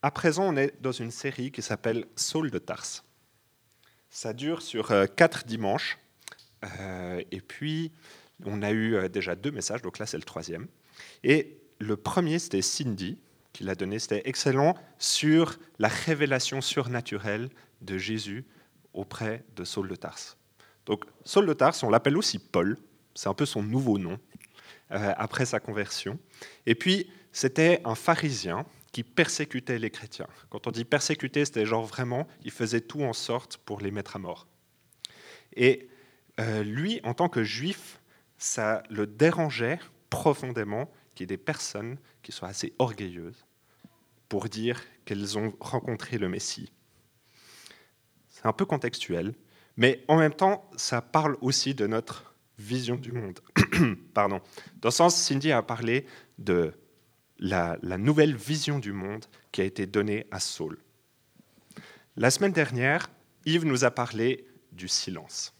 À présent, on est dans une série qui s'appelle Saul de Tarse. Ça dure sur euh, quatre dimanches. Euh, et puis, on a eu euh, déjà deux messages, donc là, c'est le troisième. Et le premier, c'était Cindy qui l'a donné. C'était excellent sur la révélation surnaturelle de Jésus auprès de Saul de Tarse. Donc, Saul de Tarse, on l'appelle aussi Paul. C'est un peu son nouveau nom après sa conversion. Et puis, c'était un pharisien qui persécutait les chrétiens. Quand on dit persécuter, c'était genre vraiment, il faisait tout en sorte pour les mettre à mort. Et euh, lui, en tant que juif, ça le dérangeait profondément qu'il y ait des personnes qui soient assez orgueilleuses pour dire qu'elles ont rencontré le Messie. C'est un peu contextuel, mais en même temps, ça parle aussi de notre vision du monde. Pardon. Dans ce sens, Cindy a parlé de la, nouvelle vision du monde qui a été donnée à Saul. La semaine dernière, Yves nous a parlé du silence.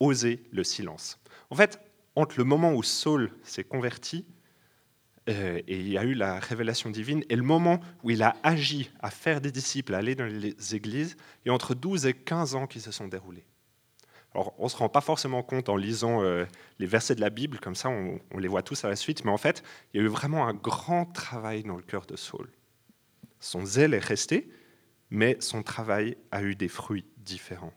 Oser le silence. En fait, entre le moment où Saul s'est converti euh, et il y a eu la révélation divine, et le moment où il a agi à faire des disciples, à aller dans les églises, il y a entre 12 et 15 ans qui se sont déroulés. Alors, on ne se rend pas forcément compte en lisant euh, les versets de la Bible, comme ça on, les voit tous à la suite, mais en fait, il y a eu vraiment un grand travail dans le cœur de Saul. Son zèle est resté, mais son travail a eu des fruits différents.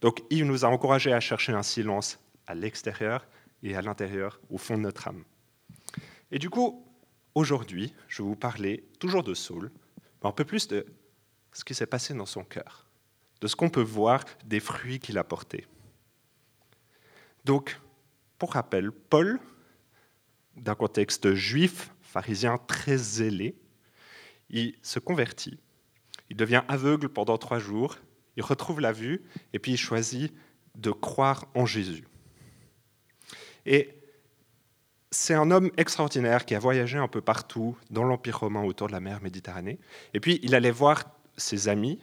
Donc, il nous a encouragés à chercher un silence à l'extérieur et à l'intérieur, au fond de notre âme. Et du coup, aujourd'hui, je vais vous parler toujours de Saul, mais un peu plus de ce qui s'est passé dans son cœur de ce qu'on peut voir des fruits qu'il a portés. Donc, pour rappel, Paul, d'un contexte juif, pharisien très zélé, il se convertit. Il devient aveugle pendant trois jours, il retrouve la vue, et puis il choisit de croire en Jésus. Et c'est un homme extraordinaire qui a voyagé un peu partout dans l'Empire romain autour de la mer Méditerranée. Et puis il allait voir ses amis,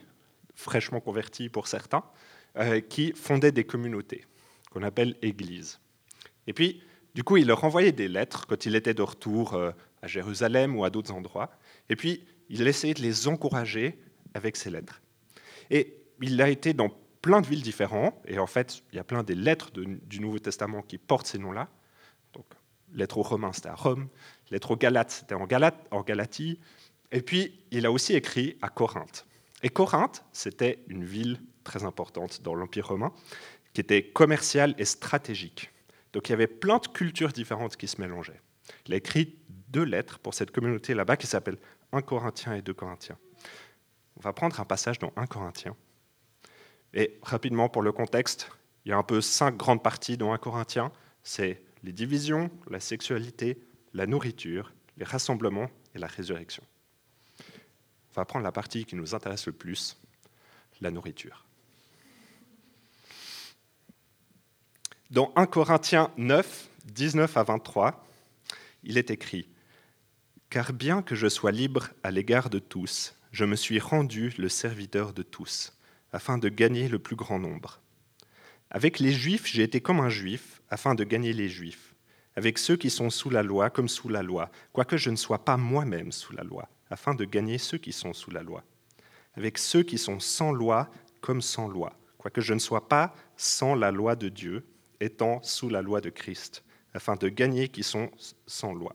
fraîchement convertis pour certains, euh, qui fondaient des communautés qu'on appelle églises. Et puis, du coup, il leur envoyait des lettres quand il était de retour euh, à Jérusalem ou à d'autres endroits. Et puis, il essayait de les encourager avec ces lettres. Et il a été dans plein de villes différentes, et en fait, il y a plein des lettres du Nouveau Testament qui portent ces noms-là. Donc, lettre aux Romains, c'était à Rome, lettre aux Galates, c'était en, Galate, en Galatie, et puis il a aussi écrit à Corinthe. Et Corinthe, c'était une ville très importante dans l'Empire romain, qui était commerciale et stratégique. Donc il y avait plein de cultures différentes qui se mélangeaient. Il a écrit deux lettres pour cette communauté là-bas qui s'appelle 1 Corinthien et 2 Corinthiens. On va prendre un passage dans 1 Corinthien. Et rapidement, pour le contexte, il y a un peu cinq grandes parties dans 1 Corinthien. C'est les divisions, la sexualité, la nourriture, les rassemblements et la résurrection on va prendre la partie qui nous intéresse le plus, la nourriture. Dans 1 Corinthiens 9, 19 à 23, il est écrit Car bien que je sois libre à l'égard de tous, je me suis rendu le serviteur de tous, afin de gagner le plus grand nombre. Avec les Juifs, j'ai été comme un Juif, afin de gagner les Juifs. Avec ceux qui sont sous la loi, comme sous la loi, quoique je ne sois pas moi-même sous la loi afin de gagner ceux qui sont sous la loi, avec ceux qui sont sans loi comme sans loi, quoique je ne sois pas sans la loi de Dieu, étant sous la loi de Christ, afin de gagner qui sont sans loi.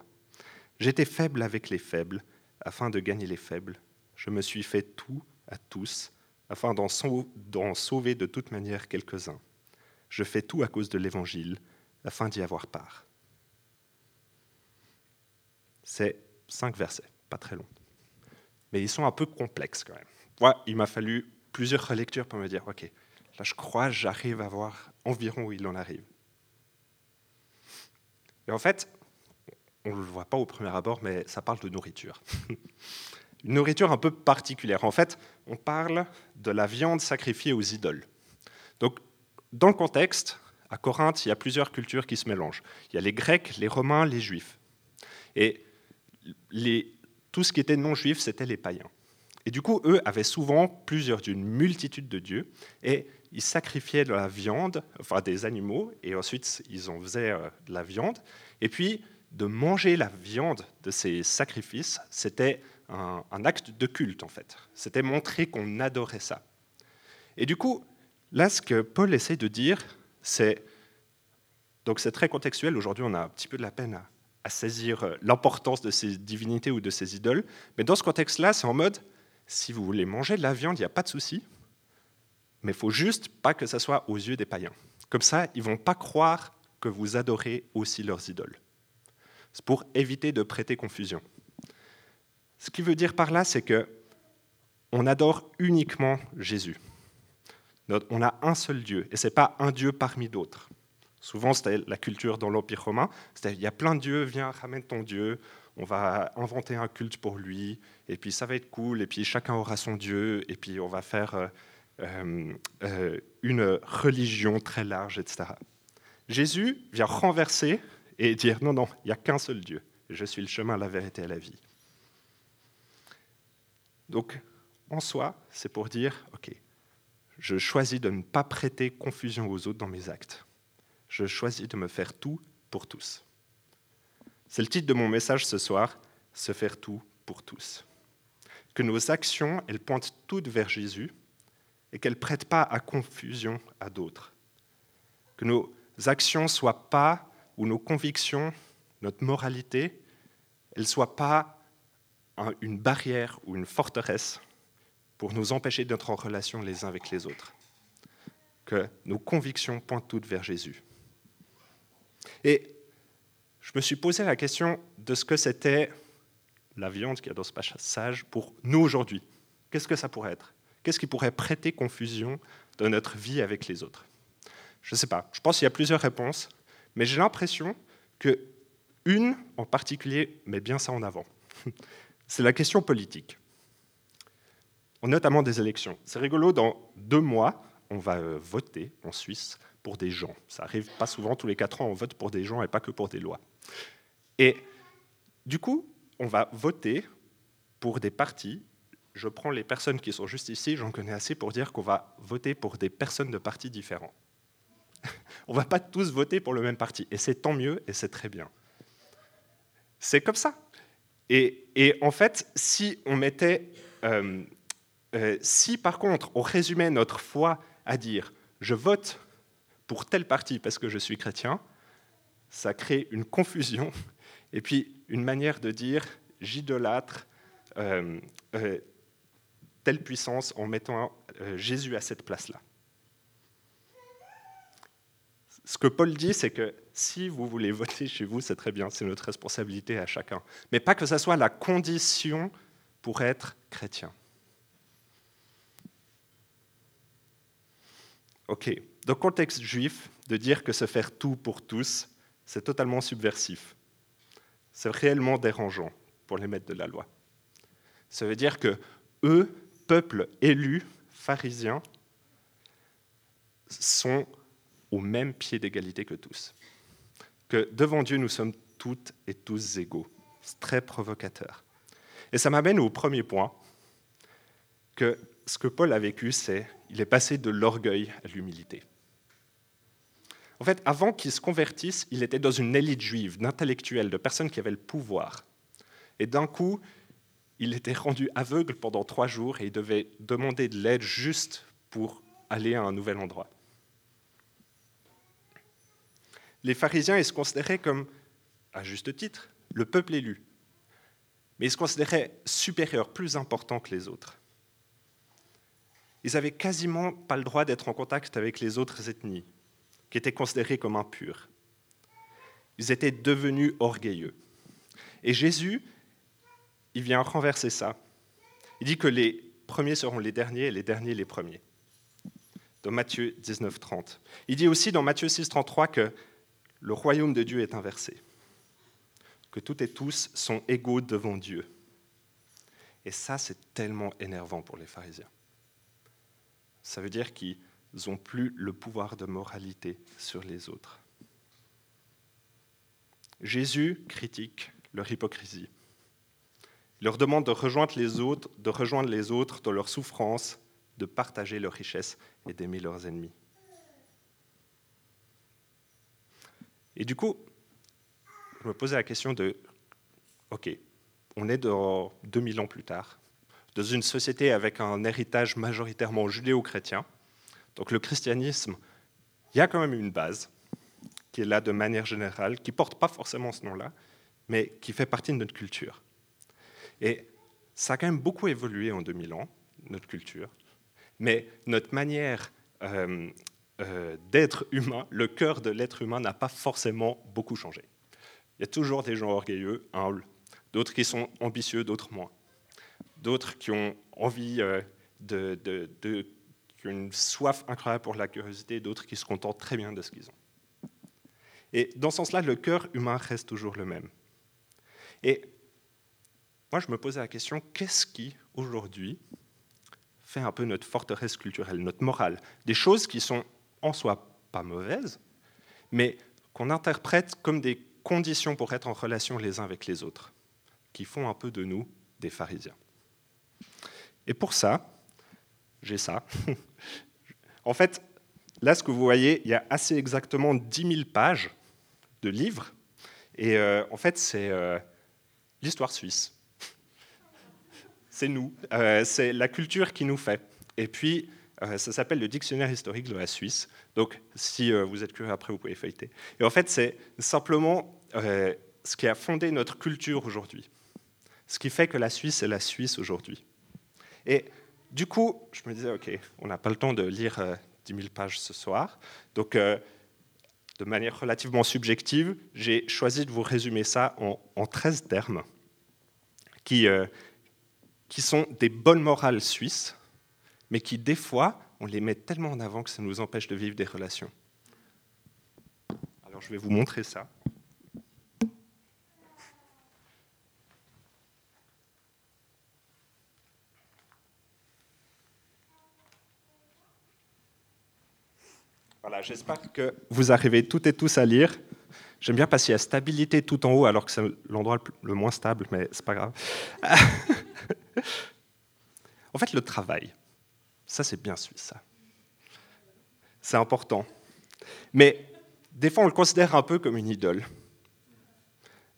J'étais faible avec les faibles, afin de gagner les faibles. Je me suis fait tout à tous, afin d'en sauver de toute manière quelques-uns. Je fais tout à cause de l'Évangile, afin d'y avoir part. C'est cinq versets, pas très longs mais ils sont un peu complexes quand même. Moi, il m'a fallu plusieurs relectures pour me dire, OK, là je crois, j'arrive à voir environ où il en arrive. Et en fait, on ne le voit pas au premier abord, mais ça parle de nourriture. une nourriture un peu particulière. En fait, on parle de la viande sacrifiée aux idoles. Donc, dans le contexte, à Corinthe, il y a plusieurs cultures qui se mélangent. Il y a les Grecs, les Romains, les Juifs. Et tout ce qui était non-juif, c'était les païens. Et du coup, eux avaient souvent plusieurs d'une multitude de dieux, et ils sacrifiaient de la viande, enfin des animaux, et ensuite ils en faisaient euh, de la viande. Et puis, de manger la viande de ces sacrifices, c'était un, un, acte de culte, en fait. C'était montrer qu'on adorait ça. Et du coup, là, ce que Paul essaie de dire, c'est. Donc, c'est très contextuel. Aujourd'hui, on a un petit peu de la peine à, à saisir euh, l'importance de ces divinités ou de ces idoles. Mais dans ce contexte-là, c'est en mode si vous voulez manger de la viande, il n'y a pas de souci, mais il faut juste pas que ça soit aux yeux des païens. Comme ça, ils vont pas croire que vous adorez aussi leurs idoles. C'est pour éviter de prêter confusion. Ce qui veut dire par là, c'est que on adore uniquement Jésus. On a un seul Dieu, et ce n'est pas un Dieu parmi d'autres. Souvent, c'était la culture dans l'Empire romain. C'était il y a plein de dieux, viens, ramène ton Dieu, on va inventer un culte pour lui, et puis ça va être cool, et puis chacun aura son Dieu, et puis on va faire euh, euh, euh, une religion très large, etc. Jésus vient renverser et dire non, non, il n'y a qu'un seul Dieu. Je suis le chemin, la vérité et la vie. Donc, en soi, c'est pour dire, OK, je choisis de ne pas prêter confusion aux autres dans mes actes je choisis de me faire tout pour tous. C'est le titre de mon message ce soir, Se faire tout pour tous. Que nos actions, elles pointent toutes vers Jésus et qu'elles ne prêtent pas à confusion à d'autres. Que nos actions soient pas, ou nos convictions, notre moralité, elles ne soient pas une barrière ou une forteresse pour nous empêcher d'être en relation les uns avec les autres. Que nos convictions pointent toutes vers Jésus. Et je me suis posé la question de ce que c'était la viande qui a dans ce passage pour nous aujourd'hui. Qu'est-ce que ça pourrait être? Qu'est-ce qui pourrait prêter confusion dans notre vie avec les autres? Je ne sais pas. Je pense qu'il y a plusieurs réponses, mais j'ai l'impression que une en particulier met bien ça en avant. C'est la question politique, notamment des élections. C'est rigolo, dans deux mois, on va euh, voter en Suisse pour des gens. Ça arrive pas souvent, tous les quatre ans, on vote pour des gens et pas que pour des lois. Et du coup, on va voter pour des partis. Je prends les personnes qui sont juste ici, j'en connais assez pour dire qu'on va voter pour des personnes de partis différents. on va pas tous voter pour le même parti, et c'est tant mieux, et c'est très bien. C'est comme ça. Et, en fait, si on mettait, euh, euh, si par contre on résumait notre foi à dire je vote pour tel parti parce que je suis chrétien, ça crée une confusion et puis une manière de dire j'idolâtre euh, euh, telle puissance en mettant euh, Jésus à cette place-là. Ce que Paul dit, c'est que si vous voulez voter chez vous, c'est très bien, c'est notre responsabilité à chacun. Mais pas que ça soit la condition pour être chrétien. Ok, dans le contexte juif, de dire que se faire tout pour tous, c'est totalement subversif. C'est réellement dérangeant pour les maîtres de la loi. Ça veut dire que eux, peuple élu, pharisiens, sont au même pied d'égalité que tous. Que devant Dieu, nous sommes toutes et tous égaux. C'est très provocateur. Et ça m'amène au premier point, que ce que Paul a vécu, c'est il est passé de l'orgueil à l'humilité. En fait, avant qu'il se convertisse, il était dans une élite juive, d'intellectuels, de personnes qui avaient le pouvoir. Et d'un coup, il était rendu aveugle pendant trois jours et il devait demander de l'aide juste pour aller à un nouvel endroit. Les pharisiens, ils se considéraient comme, à juste titre, le peuple élu. Mais ils se considéraient supérieurs, plus importants que les autres ils n'avaient quasiment pas le droit d'être en contact avec les autres ethnies, qui étaient considérées comme impures. Ils étaient devenus orgueilleux. Et Jésus, il vient renverser ça. Il dit que les premiers seront les derniers et les derniers les premiers. Dans Matthieu 19, 30. Il dit aussi dans Matthieu 6, 33 que le royaume de Dieu est inversé, que toutes et tous sont égaux devant Dieu. Et ça, c'est tellement énervant pour les pharisiens. Ça veut dire qu'ils n'ont plus le pouvoir de moralité sur les autres. Jésus critique leur hypocrisie. Il leur demande de rejoindre les autres, de rejoindre les autres dans leur souffrance, de partager leurs richesses et d'aimer leurs ennemis. Et du coup, je me posais la question de, OK, on est dans 2000 ans plus tard, dans une société avec un héritage majoritairement judéo-chrétien. Donc le christianisme, il y a quand même une base qui est là de manière générale, qui porte pas forcément ce nom-là, mais qui fait partie de notre culture. Et ça a quand même beaucoup évolué en 2000 ans, notre culture, mais notre manière euh, euh, d'être humain, le cœur de l'être humain n'a pas forcément beaucoup changé. Il y a toujours des gens orgueilleux, humbles, d'autres qui sont ambitieux, d'autres moins, d'autres qui ont envie euh, de, de, qui ont une soif incroyable pour la curiosité, d'autres qui se contentent très bien de ce qu'ils ont. Et dans ce sens-là, le cœur humain reste toujours le même. Et moi, je me posais la question, qu'est-ce qui, aujourd'hui, fait un peu notre forteresse culturelle, notre morale? Des choses qui sont en soi pas mauvaises, mais qu'on interprète comme des conditions pour être en relation les uns avec les autres, qui font un peu de nous des pharisiens. Et pour ça, j'ai ça. en fait, là, ce que vous voyez, il y a assez exactement 10 000 pages de livres. Et euh, en fait, c'est euh, l'histoire suisse. c'est nous, euh, c'est la culture qui nous fait. Et puis, ça s'appelle le dictionnaire historique de la Suisse. Donc, si vous êtes curieux après, vous pouvez feuilleter. Et en fait, c'est simplement ce qui a fondé notre culture aujourd'hui. Ce qui fait que la Suisse est la Suisse aujourd'hui. Et du coup, je me disais, OK, on n'a pas le temps de lire 10 000 pages ce soir. Donc, de manière relativement subjective, j'ai choisi de vous résumer ça en, 13 termes qui, euh, qui sont des bonnes morales suisses, mais qui, des fois, on les met tellement en avant que ça nous empêche de vivre des relations. Alors, je vais vous montrer ça. Voilà, j'espère que vous arrivez toutes et tous à lire. J'aime bien passer à stabilité tout en haut, alors que c'est l'endroit le moins stable, mais c'est pas grave. en fait, le travail, ça c'est bien suisse, ça. C'est important. Mais des fois, on le considère un peu comme une idole.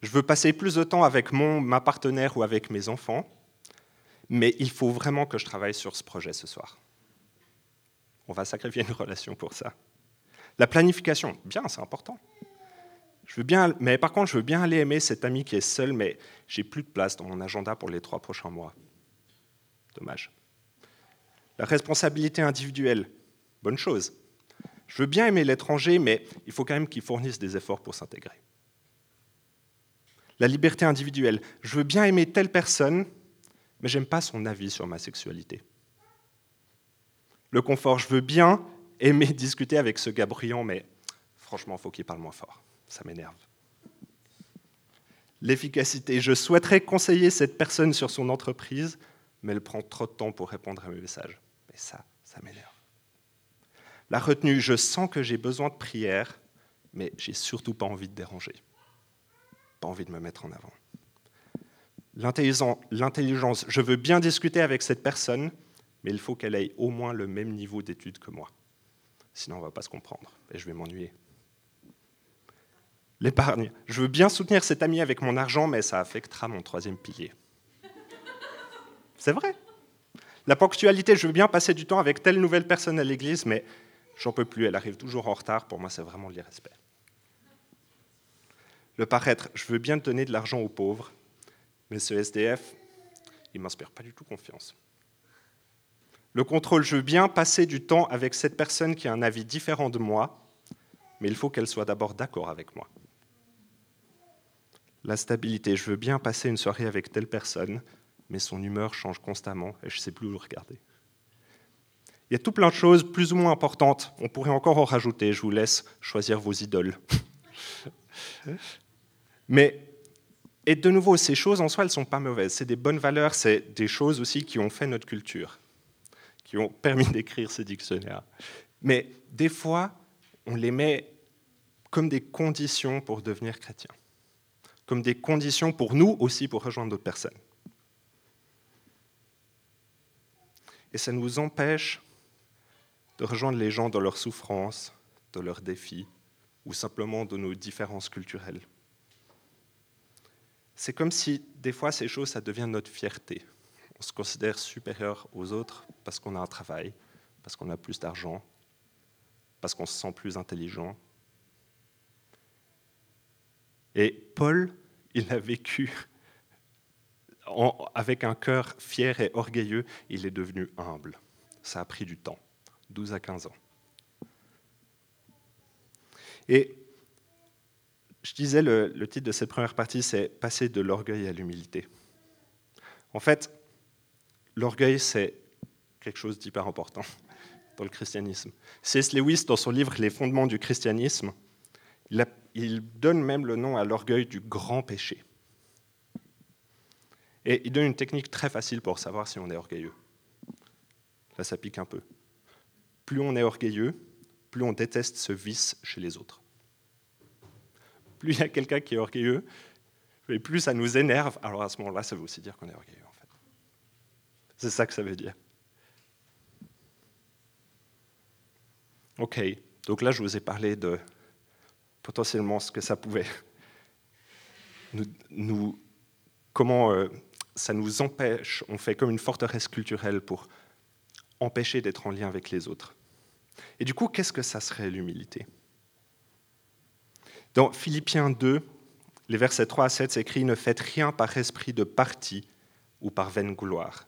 Je veux passer plus de temps avec mon, ma partenaire ou avec mes enfants, mais il faut vraiment que je travaille sur ce projet ce soir. On va sacrifier une relation pour ça. La planification, bien, c'est important. Je veux bien, mais par contre, je veux bien aller aimer cet ami qui est seul, mais j'ai plus de place dans mon agenda pour les trois prochains mois. Dommage. La responsabilité individuelle, bonne chose. Je veux bien aimer l'étranger, mais il faut quand même qu'il fournisse des efforts pour s'intégrer. La liberté individuelle, je veux bien aimer telle personne, mais j'aime pas son avis sur ma sexualité. Le confort, je veux bien aimer discuter avec ce gars bruyant, mais franchement, il faut qu'il parle moins fort. Ça m'énerve. L'efficacité. Je souhaiterais conseiller cette personne sur son entreprise, mais elle prend trop de temps pour répondre à mes messages. Et ça, ça m'énerve. La retenue. Je sens que j'ai besoin de prière, mais j'ai surtout pas envie de déranger. Pas envie de me mettre en avant. L'intelligence. Je veux bien discuter avec cette personne, mais il faut qu'elle ait au moins le même niveau d'études que moi. Sinon, on ne va pas se comprendre et je vais m'ennuyer. L'épargne. Je veux bien soutenir cet ami avec mon argent, mais ça affectera mon troisième pilier. C'est vrai. La ponctualité, je veux bien passer du temps avec telle nouvelle personne à l'église, mais j'en peux plus, elle arrive toujours en retard. Pour moi, c'est vraiment l'irrespect. Le paraître, je veux bien donner de l'argent aux pauvres, mais ce SDF, il ne m'inspire pas du tout confiance. Le contrôle, je veux bien passer du temps avec cette personne qui a un avis différent de moi, mais il faut qu'elle soit d'abord d'accord avec moi. La stabilité, je veux bien passer une soirée avec telle personne, mais son humeur change constamment et je ne sais plus où regarder. Il y a tout plein de choses plus ou moins importantes. On pourrait encore en rajouter. Je vous laisse choisir vos idoles. mais Et de nouveau, ces choses en soi, elles ne sont pas mauvaises. C'est des bonnes valeurs, c'est des choses aussi qui ont fait notre culture, qui ont permis d'écrire ces dictionnaires. Mais des fois, on les met comme des conditions pour devenir chrétien, comme des conditions pour nous aussi pour rejoindre d'autres personnes. Et ça nous empêche de rejoindre les gens dans leurs souffrances, dans leurs défis, ou simplement dans nos différences culturelles. C'est comme si des fois ces choses, ça devient notre fierté. On se considère supérieur aux autres parce qu'on a un travail, parce qu'on a plus d'argent, parce qu'on se sent plus intelligent. Et Paul, il a vécu avec un cœur fier et orgueilleux, il est devenu humble. Ça a pris du temps, 12 à 15 ans. Et je disais, le, le titre de cette première partie, c'est Passer de l'orgueil à l'humilité. En fait, l'orgueil, c'est quelque chose d'hyper important dans le christianisme. C.S. Lewis, dans son livre Les fondements du christianisme, il, il donne même le nom à l'orgueil du grand péché. Et il donne une technique très facile pour savoir si on est orgueilleux. Là, ça pique un peu. Plus on est orgueilleux, plus on déteste ce vice chez les autres. Plus il y a quelqu'un qui est orgueilleux, et plus ça nous énerve, alors à ce moment-là, ça veut aussi dire qu'on est orgueilleux. C'est ça que ça veut dire. Ok, donc là, je vous ai parlé de potentiellement ce que ça pouvait nous, comment euh, ça nous empêche, on fait comme une forteresse culturelle pour empêcher d'être en lien avec les autres. Et du coup, qu'est-ce que ça serait l'humilité? Dans Philippiens 2, les versets 3 à 7, c'est écrit Ne faites rien par esprit de parti ou par vaine gloire,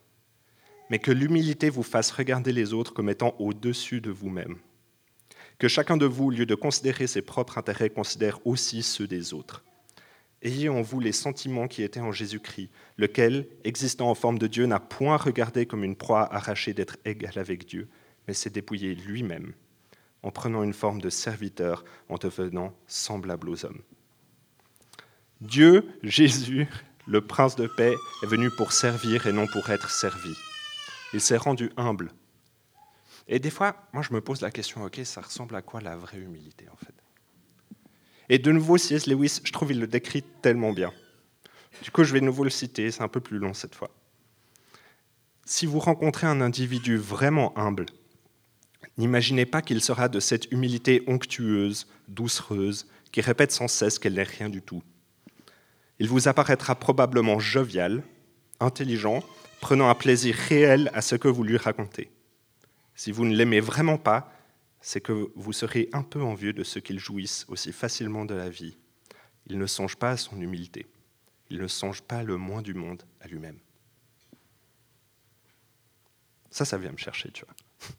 mais que l'humilité vous fasse regarder les autres comme étant au-dessus de vous-même. Que chacun de vous, au lieu de considérer ses propres intérêts, considère aussi ceux des autres. Ayez en vous les sentiments qui étaient en Jésus-Christ, lequel, existant en forme de Dieu, n'a point regardé comme une proie arrachée d'être égal avec Dieu, mais s'est dépouillé lui-même, en prenant une forme de serviteur, en devenant semblable aux hommes. Dieu, Jésus, le prince de paix, est venu pour servir et non pour être servi. Il s'est rendu humble. Et des fois, moi je me pose la question, ok, ça ressemble à quoi la vraie humilité en fait? Et de nouveau, C.S. Lewis, je trouve qu'il le décrit tellement bien. Du coup, je vais de nouveau le citer, c'est un peu plus long cette fois. Si vous rencontrez un individu vraiment humble, n'imaginez pas qu'il sera de cette humilité onctueuse, doucereuse, qui répète sans cesse qu'elle n'est rien du tout. Il vous apparaîtra probablement jovial, intelligent, prenant un plaisir réel à ce que vous lui racontez. Si vous ne l'aimez vraiment pas, c'est que vous serez un peu envieux de ceux qu'ils jouissent aussi facilement de la vie. Il ne songe pas à son humilité. Il ne songe pas le moins du monde à lui-même. Ça, ça vient me chercher, tu vois.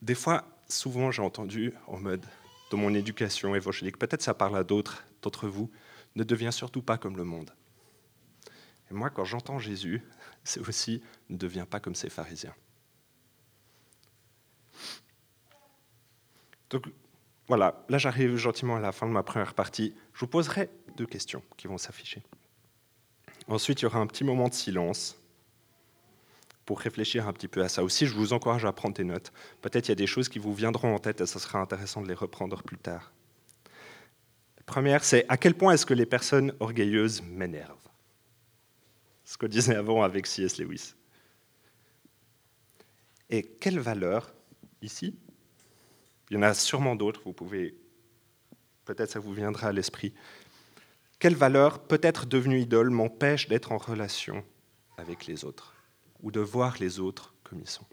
Des fois, souvent, j'ai entendu en mode, dans mon éducation évangélique, peut-être ça parle à d'autres d'entre vous, ne deviens surtout pas comme le monde. Moi, quand j'entends Jésus, c'est aussi, ne deviens pas comme ces pharisiens. Donc voilà, là j'arrive gentiment à la fin de ma première partie. Je vous poserai deux questions qui vont s'afficher. Ensuite, il y aura un petit moment de silence pour réfléchir un petit peu à ça. Aussi, je vous encourage à prendre des notes. Peut-être il y a des choses qui vous viendront en tête et ce sera intéressant de les reprendre plus tard. La première, c'est à quel point est-ce que les personnes orgueilleuses m'énervent? Ce que disait avant avec C.S. Lewis. Et quelle valeur, ici, il y en a sûrement d'autres, vous pouvez, peut-être ça vous viendra à l'esprit. Quelle valeur, peut-être devenue idole, m'empêche d'être en relation avec les autres ou de voir les autres comme ils sont?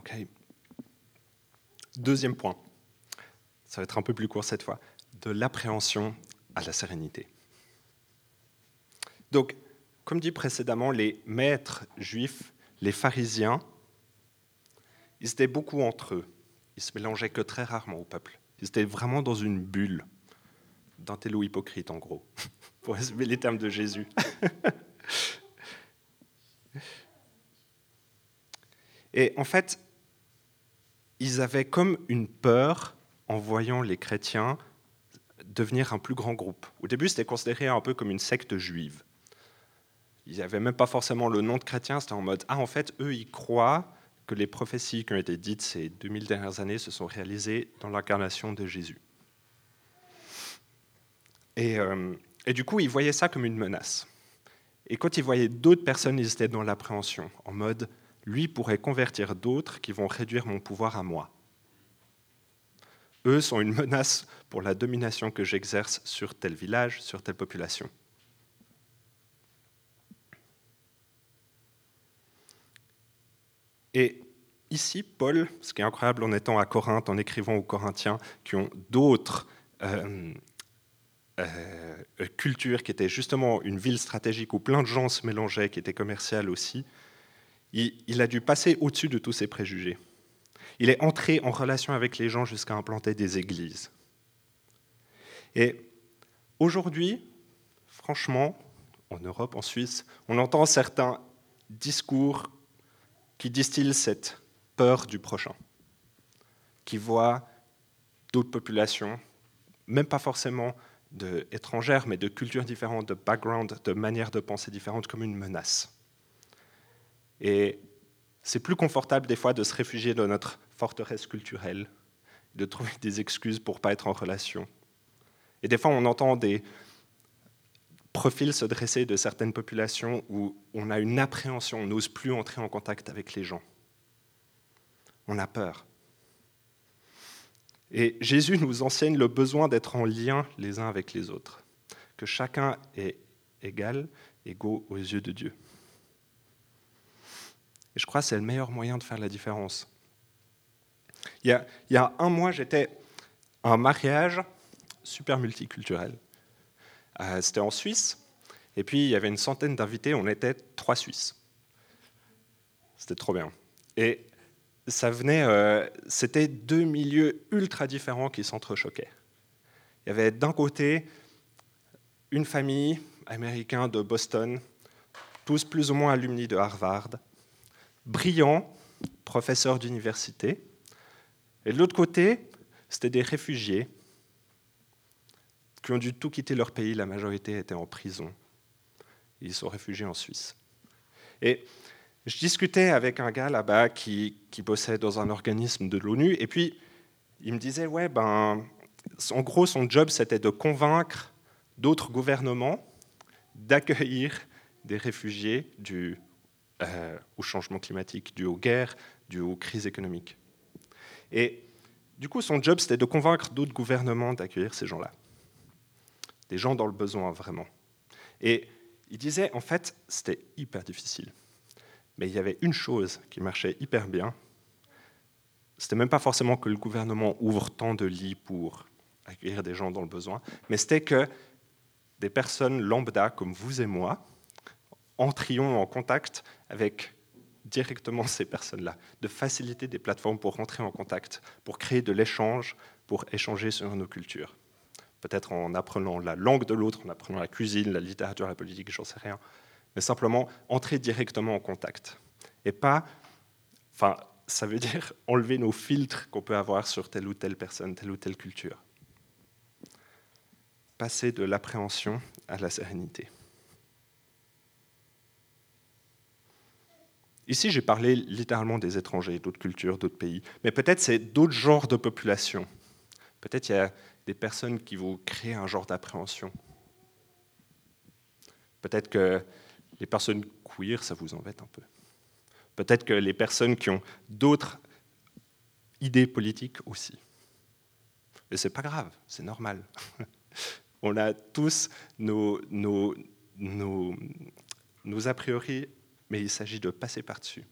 Ok. Deuxième point, ça va être un peu plus court cette fois, de l'appréhension à la sérénité. Donc, comme dit précédemment, les maîtres juifs, les pharisiens, ils étaient beaucoup entre eux. Ils se mélangeaient que très rarement au peuple. Ils étaient vraiment dans une bulle d'un télo hypocrite, en gros, pour résumer les termes de Jésus. Et en fait, ils avaient comme une peur en voyant les chrétiens devenir un plus grand groupe. Au début, c'était considéré un peu comme une secte juive. Ils n'avaient même pas forcément le nom de chrétien, c'était en mode Ah, en fait, eux, ils croient que les prophéties qui ont été dites ces 2000 dernières années se sont réalisées dans l'incarnation de Jésus. Et, euh, et, du coup, ils voyaient ça comme une menace. Et quand ils voyaient d'autres personnes, ils étaient dans l'appréhension, en mode lui pourrait convertir d'autres qui vont réduire mon pouvoir à moi. Eux sont une menace pour la domination que j'exerce sur tel village, sur telle population. Et ici, Paul, ce qui est incroyable en étant à Corinthe, en écrivant aux Corinthiens qui ont d'autres euh, euh, cultures, qui étaient justement une ville stratégique où plein de gens se mélangeaient, qui était commerciale aussi, il, a dû passer au-dessus de tous ces préjugés. Il est entré en relation avec les gens jusqu'à implanter des églises. Et aujourd'hui, franchement, en Europe, en Suisse, on entend certains discours qui distillent cette peur du prochain, qui voient d'autres populations, même pas forcément étrangères, mais de cultures différentes, de backgrounds, de manières de penser différentes, comme une menace. Et c'est plus confortable des fois de se réfugier dans notre forteresse culturelle, de trouver des excuses pour ne pas être en relation. Et des fois, on entend des profils se dresser de certaines populations où on a une appréhension, on n'ose plus entrer en contact avec les gens. On a peur. Et Jésus nous enseigne le besoin d'être en lien les uns avec les autres, que chacun est égal, égaux aux yeux de Dieu. Je crois que c'est le meilleur moyen de faire la différence. Il y a, un mois, j'étais à un mariage super multiculturel. Euh, c'était en Suisse. Et puis, il y avait une centaine d'invités. On était trois Suisses. C'était trop bien. Et ça venait, euh, c'était deux milieux ultra différents qui s'entrechoquaient. Il y avait d'un côté une famille américaine de Boston, tous plus ou moins alumni de Harvard, brillants, professeurs d'université. Et de l'autre côté, c'était des réfugiés qui ont dû tout quitter leur pays. La majorité était en prison. Ils sont réfugiés en Suisse. Et je discutais avec un gars là-bas qui, qui, bossait dans un organisme de l'ONU, et puis il me disait, ouais, ben, en gros, son job, c'était de convaincre d'autres gouvernements d'accueillir des réfugiés du euh, au changement climatique, dû aux guerres, dû aux crises économiques. Et du coup, son job, c'était de convaincre d'autres gouvernements d'accueillir ces gens-là. Des gens dans le besoin, vraiment. Et il disait, en fait, c'était hyper difficile. Mais il y avait une chose qui marchait hyper bien. C'était même pas forcément que le gouvernement ouvre tant de lits pour accueillir des gens dans le besoin, mais c'était que des personnes lambda comme vous et moi, entrions en contact avec directement ces personnes-là, de faciliter des plateformes pour rentrer en contact, pour créer de l'échange, pour échanger sur nos cultures. Peut-être en apprenant la langue de l'autre, en apprenant la cuisine, la littérature, la politique, j'en sais rien. Mais simplement entrer directement en contact. Et pas. Enfin, ça veut dire enlever nos filtres qu'on peut avoir sur telle ou telle personne, telle ou telle culture. Passer de l'appréhension à la sérénité. Ici, j'ai parlé littéralement des étrangers, d'autres cultures, d'autres pays, mais peut-être c'est d'autres genres de populations. Peut-être il y a des personnes qui vont créer un genre d'appréhension. Peut-être que les personnes queer, ça vous embête un peu. Peut-être que les personnes qui ont d'autres idées politiques aussi. Mais c'est pas grave, c'est normal. On a tous nos a priori mais il s'agit de passer par-dessus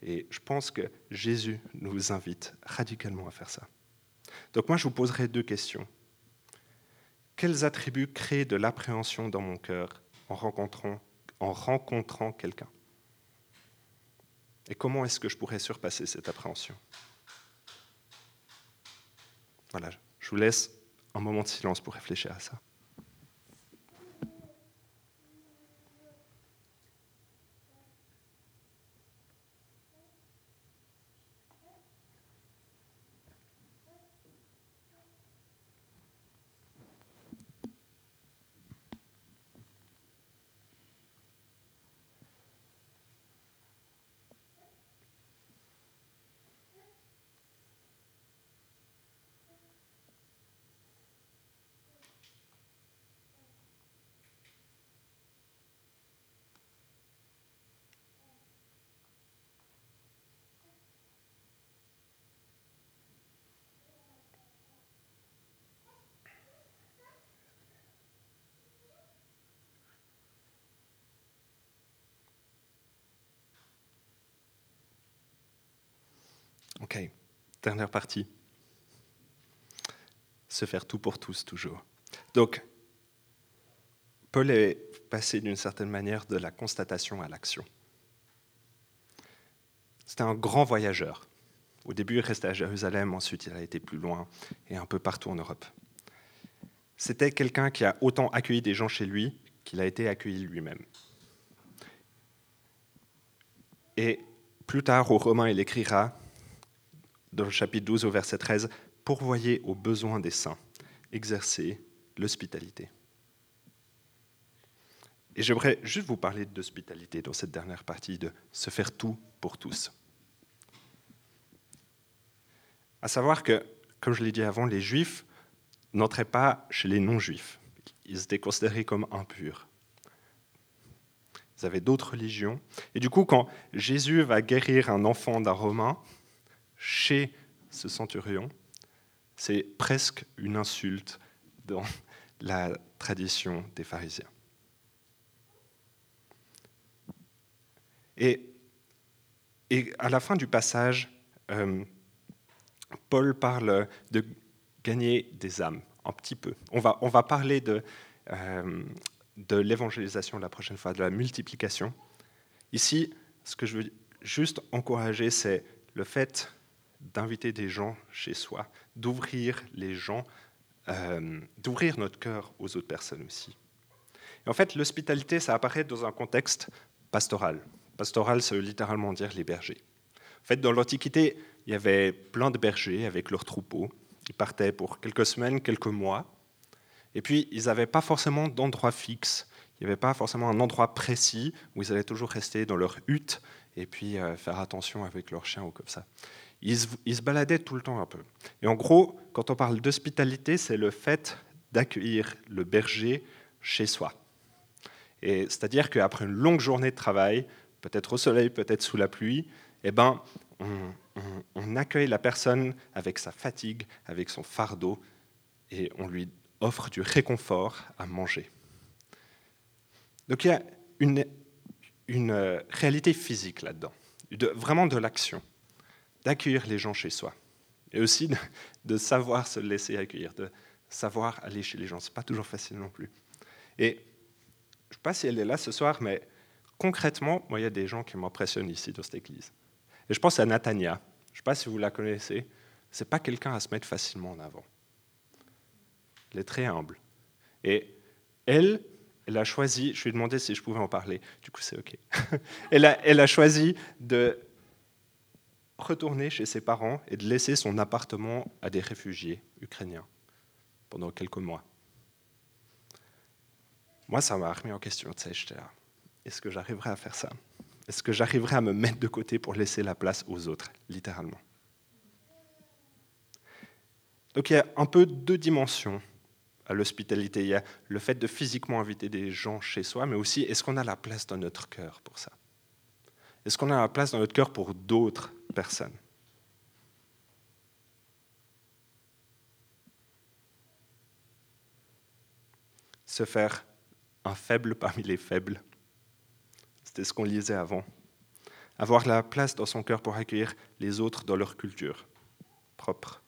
Et je pense que Jésus nous invite radicalement à faire ça. Donc moi, je vous poserai deux questions. Quels attributs créent de l'appréhension dans mon cœur en rencontrant, en rencontrant quelqu'un? Et comment est-ce que je pourrais surpasser cette appréhension? Voilà, je vous laisse un moment de silence pour réfléchir à ça. Ok, dernière partie. Se faire tout pour tous, toujours. Donc, Paul est passé d'une certaine manière de la constatation à l'action. C'était un grand voyageur. Au début, il restait à Jérusalem, ensuite il a été plus loin et un peu partout en Europe. C'était quelqu'un qui a autant accueilli des gens chez lui qu'il a été accueilli lui-même. Et plus tard, aux Romains, il écrira dans le chapitre 12 au verset 13, pourvoyez aux besoins des saints, exercez l'hospitalité. Et j'aimerais juste vous parler d'hospitalité dans cette dernière partie, de se faire tout pour tous. À savoir que, comme je l'ai dit avant, les juifs n'entraient pas chez les non-juifs. Ils étaient considérés comme impurs. Ils avaient d'autres religions. Et du coup, quand Jésus va guérir un enfant d'un Romain, chez ce centurion, c'est presque une insulte dans la tradition des pharisiens. Et, à la fin du passage, euh, Paul parle de gagner des âmes, un petit peu. On va, on va parler de, euh, de l'évangélisation la prochaine fois, de la multiplication. Ici, ce que je veux juste encourager, c'est le fait d'inviter des gens chez soi, d'ouvrir les gens, euh, d'ouvrir notre cœur aux autres personnes aussi. Et en fait, l'hospitalité, ça apparaît dans un contexte pastoral. Pastoral, ça veut littéralement dire les bergers. En fait, dans l'Antiquité, il y avait plein de bergers avec leurs troupeaux. Ils partaient pour quelques semaines, quelques mois. Et puis, ils n'avaient pas forcément d'endroit fixe. Il n'y avait pas forcément un endroit précis où ils allaient toujours rester dans leur hutte et puis euh, faire attention avec leurs chiens ou comme ça. Ils se, baladaient tout le temps un peu. Et en gros, quand on parle d'hospitalité, c'est le fait d'accueillir le berger chez soi. Et c'est-à-dire qu'après une longue journée de travail, peut-être au soleil, peut-être sous la pluie, eh ben, on, accueille la personne avec sa fatigue, avec son fardeau, et on lui offre du réconfort à manger. Donc il y a une, une euh, réalité physique là-dedans, vraiment de l'action d'accueillir les gens chez soi. Et aussi de, savoir se laisser accueillir, de savoir aller chez les gens. Ce n'est pas toujours facile non plus. Et je ne sais pas si elle est là ce soir, mais concrètement, moi, il y a des gens qui m'impressionnent ici dans cette église. Et je pense à Natania. Je ne sais pas si vous la connaissez. Ce n'est pas quelqu'un à se mettre facilement en avant. Elle est très humble. Et elle, elle a choisi, je lui ai demandé si je pouvais en parler, du coup c'est OK. elle, a, elle a choisi de retourner chez ses parents et de laisser son appartement à des réfugiés ukrainiens pendant quelques mois. Moi, ça m'a remis en question. Est-ce que j'arriverai à faire ça? Est-ce que j'arriverai à me mettre de côté pour laisser la place aux autres, littéralement? Donc il y a un peu deux dimensions à l'hospitalité. Il y a le fait de physiquement inviter des gens chez soi, mais aussi est-ce qu'on a la place dans notre cœur pour ça? Est-ce qu'on a la place dans notre cœur pour d'autres personne. Se faire un faible parmi les faibles. C'était ce qu'on lisait avant. avoir la place dans son cœur pour accueillir les autres dans leur culture propre.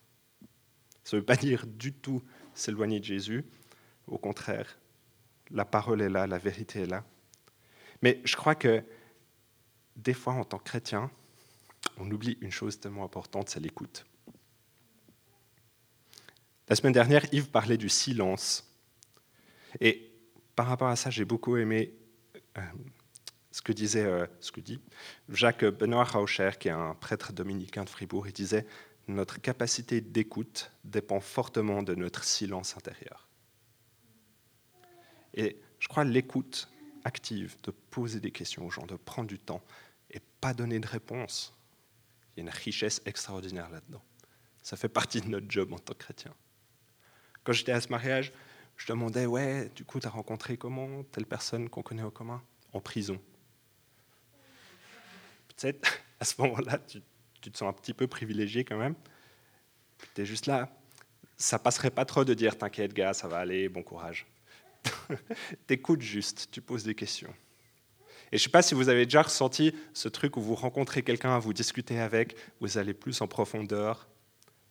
Ça ne veut pas dire du tout s'éloigner de Jésus, au contraire, la parole est là, la vérité est là. Mais je crois que des fois, en tant que chrétien, on oublie une chose tellement importante, c'est l'écoute. La semaine dernière, Yves parlait du silence. Et par rapport à ça, j'ai beaucoup aimé euh, ce que disait, euh, ce que dit Jacques Benoît Raucher, qui est un prêtre dominicain de Fribourg. Il disait Notre capacité d'écoute dépend fortement de notre silence intérieur. Et je crois l'écoute active, de poser des questions aux gens, de prendre du temps et pas donner de réponse. Il y a une richesse extraordinaire là-dedans. Ça fait partie de notre job en tant que chrétien. Quand j'étais à ce mariage, je demandais, ouais, du coup, tu as rencontré comment telle personne qu'on connaît au commun? En prison. Peut-être, à ce moment-là, tu, te sens un petit peu privilégié quand même. Tu es juste là. Ça passerait pas trop de dire, t'inquiète, gars, ça va aller, bon courage. T'écoutes juste, tu poses des questions. Et je ne sais pas si vous avez déjà ressenti ce truc où vous rencontrez quelqu'un, vous discutez avec, vous allez plus en profondeur,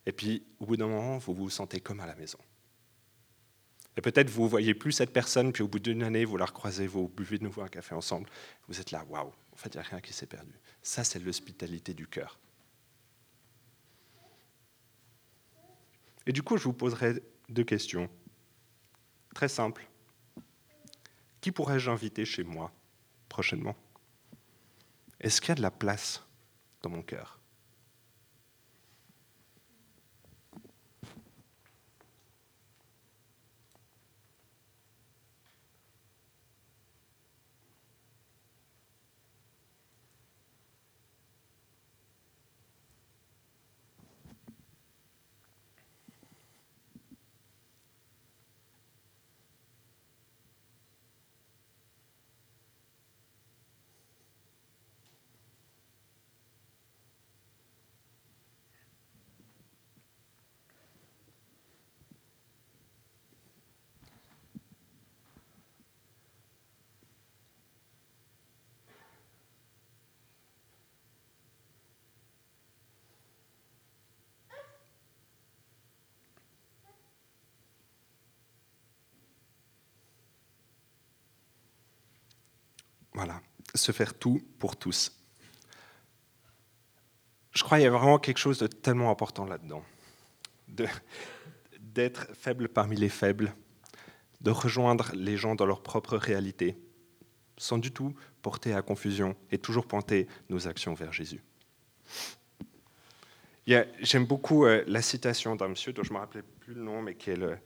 et puis au bout d'un moment, vous vous sentez comme à la maison. Et peut-être vous voyez plus cette personne, puis au bout d'une année, vous la recroisez, vous buvez de nouveau un café ensemble, vous êtes là, waouh, en fait, il n'y a rien qui s'est perdu. Ça, c'est l'hospitalité du cœur. Et du coup, je vous poserai deux questions. Très simples. Qui pourrais-je inviter chez moi prochainement. Est-ce qu'il y a de la place dans mon cœur Voilà, se faire tout pour tous. Je crois qu'il y a vraiment quelque chose de tellement important là-dedans. D'être faible parmi les faibles, de rejoindre les gens dans leur propre réalité, sans du tout porter à confusion et toujours pointer nos actions vers Jésus. J'aime beaucoup euh, la citation d'un monsieur dont je ne me rappelais plus le nom, mais qui est le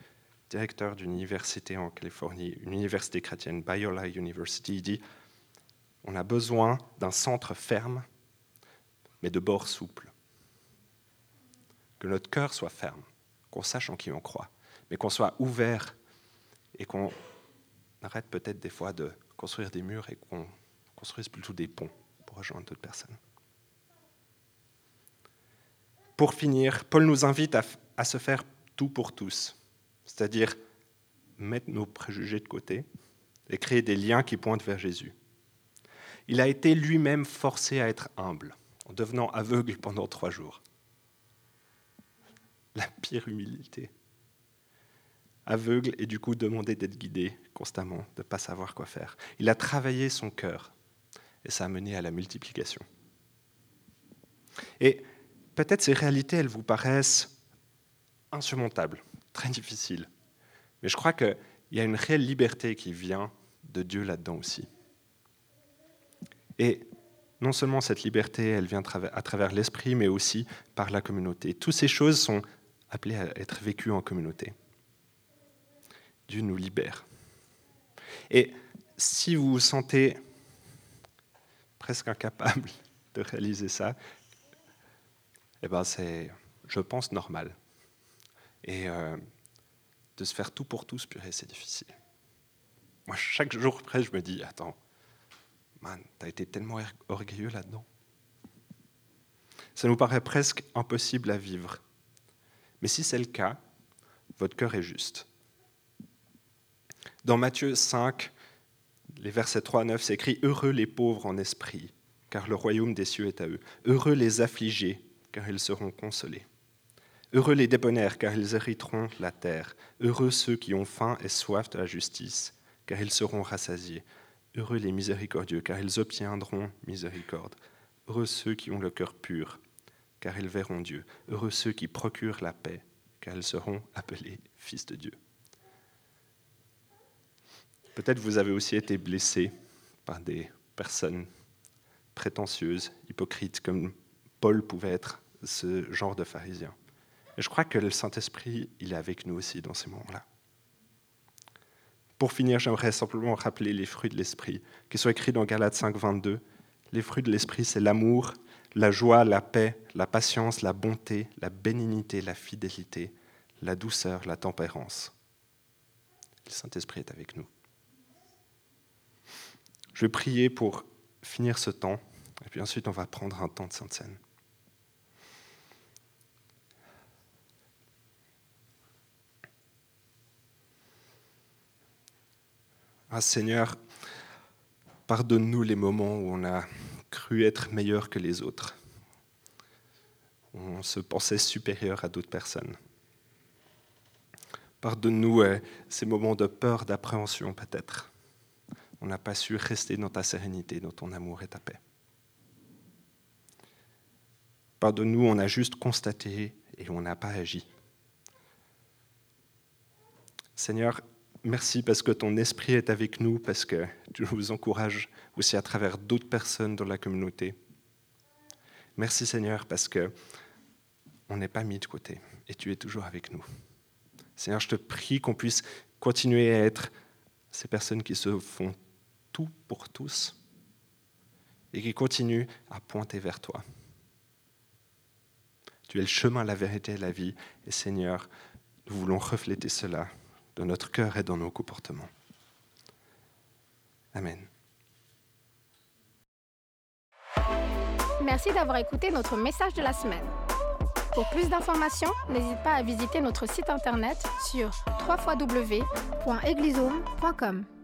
directeur d'une université en Californie, une université chrétienne, Biola University. Il dit on a besoin d'un centre ferme, mais de bords souples. Que notre cœur soit ferme, qu'on sache en qui on croit, mais qu'on soit ouvert et qu'on arrête peut-être des fois de construire des murs et qu'on construise plutôt des ponts pour rejoindre d'autres personnes. Pour finir, Paul nous invite à, à se faire tout pour tous, c'est-à-dire mettre nos préjugés de côté et créer des liens qui pointent vers Jésus. Il a été lui-même forcé à être humble, en devenant aveugle pendant trois jours. La pire humilité. Aveugle et du coup demander d'être guidé constamment, de ne pas savoir quoi faire. Il a travaillé son cœur et ça a mené à la multiplication. Et peut-être ces réalités, elles vous paraissent insurmontables, très difficiles. Mais je crois qu'il y a une réelle liberté qui vient de Dieu là-dedans aussi. Et non seulement cette liberté, elle vient à travers l'esprit, mais aussi par la communauté. Toutes ces choses sont appelées à être vécues en communauté. Dieu nous libère. Et si vous vous sentez presque incapable de réaliser ça, eh ben c'est, je pense, normal. Et euh, de se faire tout pour tous, purée, c'est difficile. Moi, chaque jour après, je me dis, attends, T'as été tellement orgueilleux là-dedans. Ça nous paraît presque impossible à vivre. Mais si c'est le cas, votre cœur est juste. Dans Matthieu 5, les versets 3 à 9, c'est Heureux les pauvres en esprit, car le royaume des cieux est à eux. Heureux les affligés, car ils seront consolés. Heureux les débonnaires, car ils hériteront la terre. Heureux ceux qui ont faim et soif de la justice, car ils seront rassasiés. Heureux les miséricordieux, car ils obtiendront miséricorde. Heureux ceux qui ont le cœur pur, car ils verront Dieu. Heureux ceux qui procurent la paix, car ils seront appelés fils de Dieu. Peut-être vous avez aussi été blessé par des personnes prétentieuses, hypocrites, comme Paul pouvait être ce genre de pharisien. Et je crois que le Saint-Esprit, il est avec nous aussi dans ces moments-là. Pour finir, j'aimerais simplement rappeler les fruits de l'Esprit, qui sont écrits dans Galates 5, 22. Les fruits de l'Esprit, c'est l'amour, la joie, la paix, la patience, la bonté, la bénignité, la fidélité, la douceur, la tempérance. Le Saint-Esprit est avec nous. Je vais prier pour finir ce temps, et puis ensuite on va prendre un temps de Sainte Ah Seigneur, pardonne-nous les moments où on a cru être meilleur que les autres. On se pensait supérieur à d'autres personnes. Pardonne-nous euh, ces moments de peur, d'appréhension peut-être. On n'a pas su rester dans ta sérénité, dans ton amour et ta paix. Pardonne-nous, on a juste constaté et on n'a pas agi. Seigneur, Merci parce que ton esprit est avec nous, parce que tu nous encourages aussi à travers d'autres personnes dans la communauté. Merci Seigneur parce que on n'est pas mis de côté et tu es toujours avec nous. Seigneur, je te prie qu'on puisse continuer à être ces personnes qui se font tout pour tous et qui continuent à pointer vers toi. Tu es le chemin, la vérité et la vie. Et Seigneur, nous voulons refléter cela dans notre cœur et dans nos comportements. Amen. Merci d'avoir écouté notre message de la semaine. Pour plus d'informations, n'hésite pas à visiter notre site internet sur www.eglisome.com.